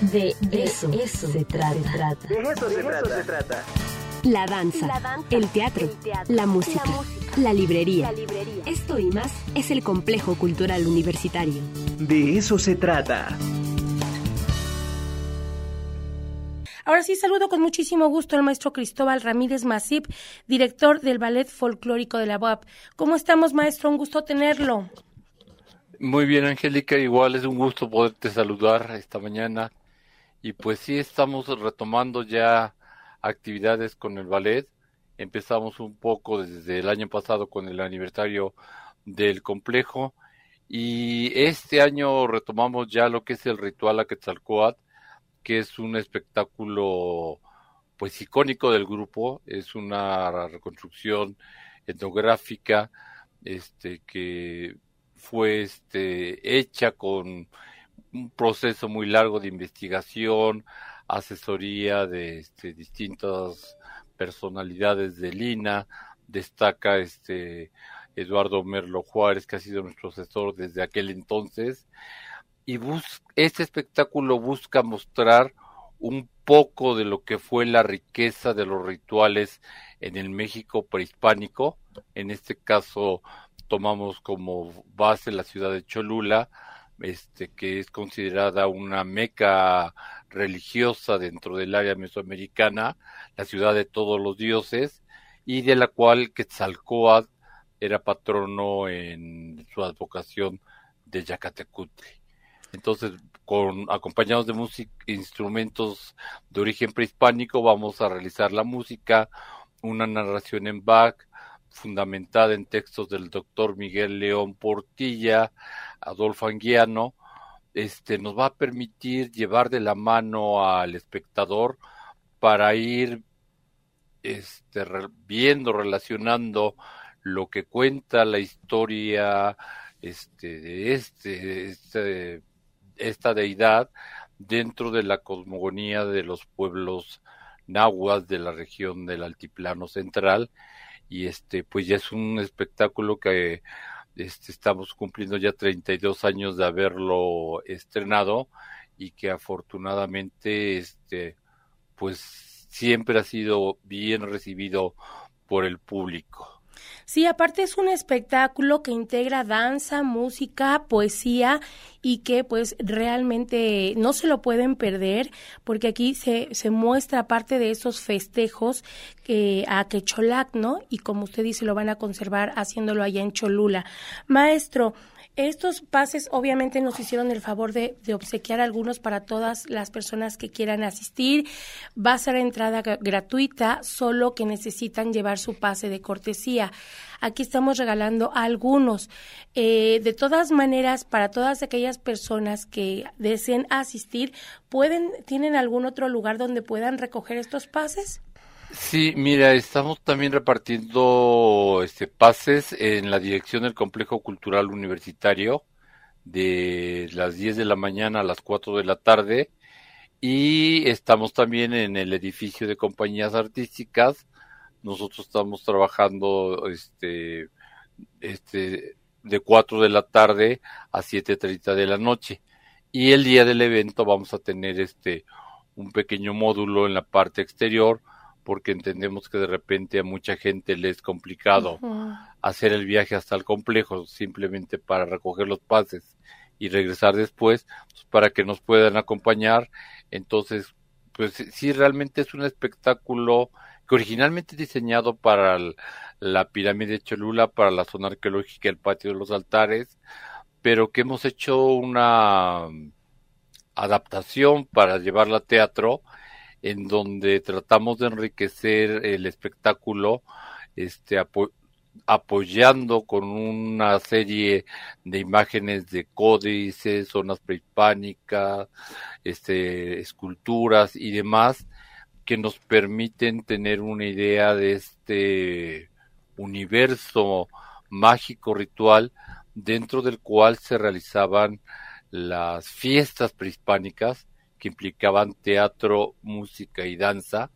De eso, se, trata. De eso, se, trata. La danza, el, teatro, la, música, la, librería. Esto y más es el complejo cultural universitario. De eso se trata. Ahora sí, saludo con muchísimo gusto al maestro Cristóbal Ramírez Masip, director del Ballet Folclórico de la UAP. ¿Cómo estamos, maestro? Un gusto tenerlo. Muy bien, Angélica. Igual es un gusto poderte saludar esta mañana. Y pues sí, estamos retomando ya actividades con el ballet. Empezamos un poco desde el año pasado con el aniversario del complejo y este año retomamos ya lo que es el ritual a Quetzalcoatl, que es un espectáculo pues icónico del grupo, es una reconstrucción etnográfica este que fue este hecha con un proceso muy largo de investigación, asesoría de este, distintas personalidades de Lina, destaca este Eduardo Merlo Juárez, que ha sido nuestro asesor desde aquel entonces, y este espectáculo busca mostrar un poco de lo que fue la riqueza de los rituales en el México prehispánico. En este caso tomamos como base la ciudad de Cholula, este, que es considerada una meca religiosa dentro del área mesoamericana, la ciudad de todos los dioses, y de la cual Quetzalcoatl era patrono en su advocación de Yacatecutli. Entonces, con acompañados de música, instrumentos de origen prehispánico, vamos a realizar la música, una narración en Bach, fundamentada en textos del doctor Miguel León Portilla, Adolfo Anguiano, este, nos va a permitir llevar de la mano al espectador para ir este, viendo, relacionando lo que cuenta la historia este, de este, este, esta deidad dentro de la cosmogonía de los pueblos nahuas de la región del altiplano central y este pues ya es un espectáculo que este, estamos cumpliendo ya 32 años de haberlo estrenado y que afortunadamente este pues siempre ha sido bien recibido por el público. Sí, aparte es un espectáculo que integra danza, música, poesía y que pues realmente no se lo pueden perder porque aquí se, se muestra parte de esos festejos que, a Quecholac, ¿no? Y como usted dice, lo van a conservar haciéndolo allá en Cholula. Maestro, estos pases obviamente nos hicieron el favor de, obsequiar algunos para todas las personas que quieran asistir. Va a ser entrada gratuita, solo que necesitan llevar su pase de cortesía. Aquí estamos regalando algunos. Eh, de todas maneras, para todas aquellas personas que deseen asistir, pueden, ¿tienen algún otro lugar donde puedan recoger estos pases? Sí, mira, estamos también repartiendo este pases en la dirección del Complejo Cultural Universitario de las 10 de la mañana a las 4 de la tarde y estamos también en el edificio de compañías artísticas. Nosotros estamos trabajando este este de 4 de la tarde a 7:30 de la noche. Y el día del evento vamos a tener este un pequeño módulo en la parte exterior porque entendemos que de repente a mucha gente le es complicado hacer el viaje hasta el complejo simplemente para recoger los pases y regresar después pues, para que nos puedan acompañar. Entonces, pues sí, realmente es un espectáculo que originalmente diseñado para la pirámide de Cholula, para la zona arqueológica, el patio de los altares, pero que hemos hecho una adaptación para llevarla a teatro en donde tratamos de enriquecer el espectáculo, este, apoyando con una serie de imágenes de códices, zonas prehispánicas, este, esculturas y demás que nos permiten tener una idea de este universo mágico ritual dentro del cual se realizaban las fiestas prehispánicas que implicaban teatro, música y danza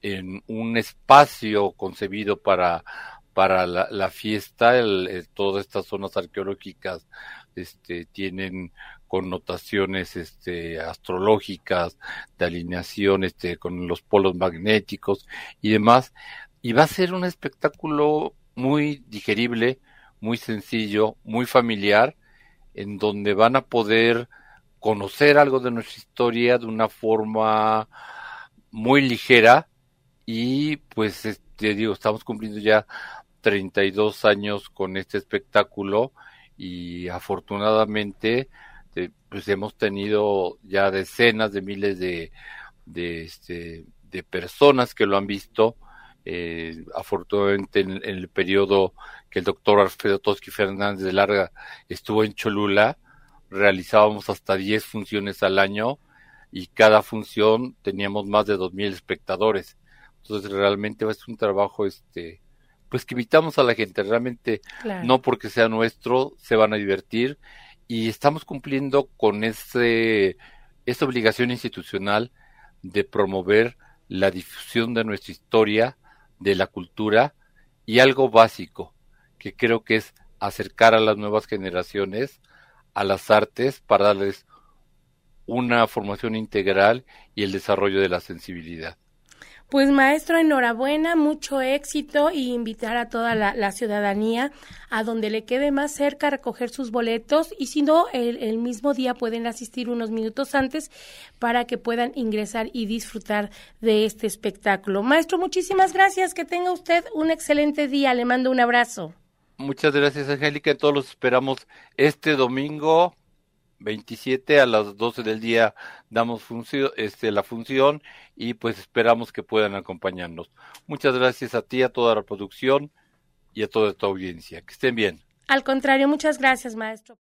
en un espacio concebido para, para la, fiesta. todas estas zonas arqueológicas este, tienen connotaciones este, astrológicas, de alineación este, con los polos magnéticos y demás. Y va a ser un espectáculo muy digerible, muy sencillo, muy familiar, en donde van a poder conocer algo de nuestra historia de una forma muy ligera y pues este, digo, estamos cumpliendo ya 32 años con este espectáculo y afortunadamente pues hemos tenido ya decenas de miles de, de, este, de personas que lo han visto. Eh, afortunadamente en, el periodo que el doctor Alfredo Toski Fernández de Larga estuvo en Cholula, realizábamos hasta 10 funciones al año y cada función teníamos más de 2.000 espectadores. Entonces realmente es un trabajo este pues que invitamos a la gente, realmente no porque sea nuestro, se van a divertir y estamos cumpliendo con ese, esa obligación institucional de promover la difusión de nuestra historia, de la cultura y algo básico, que creo que es acercar a las nuevas generaciones a las artes para darles una formación integral y el desarrollo de la sensibilidad. Pues maestro, enhorabuena, mucho éxito y invitar a toda la, ciudadanía a donde le quede más cerca a recoger sus boletos y si no, el, el, mismo día pueden asistir unos minutos antes para que puedan ingresar y disfrutar de este espectáculo. Maestro, muchísimas gracias, que tenga usted un excelente día, le mando un abrazo. Muchas gracias, Angélica, todos los esperamos este domingo 27 a las 12 del día damos función, este, la función y pues esperamos que puedan acompañarnos. Muchas gracias a ti, a toda la producción y a toda tu audiencia. Que estén bien. Al contrario, muchas gracias, maestro.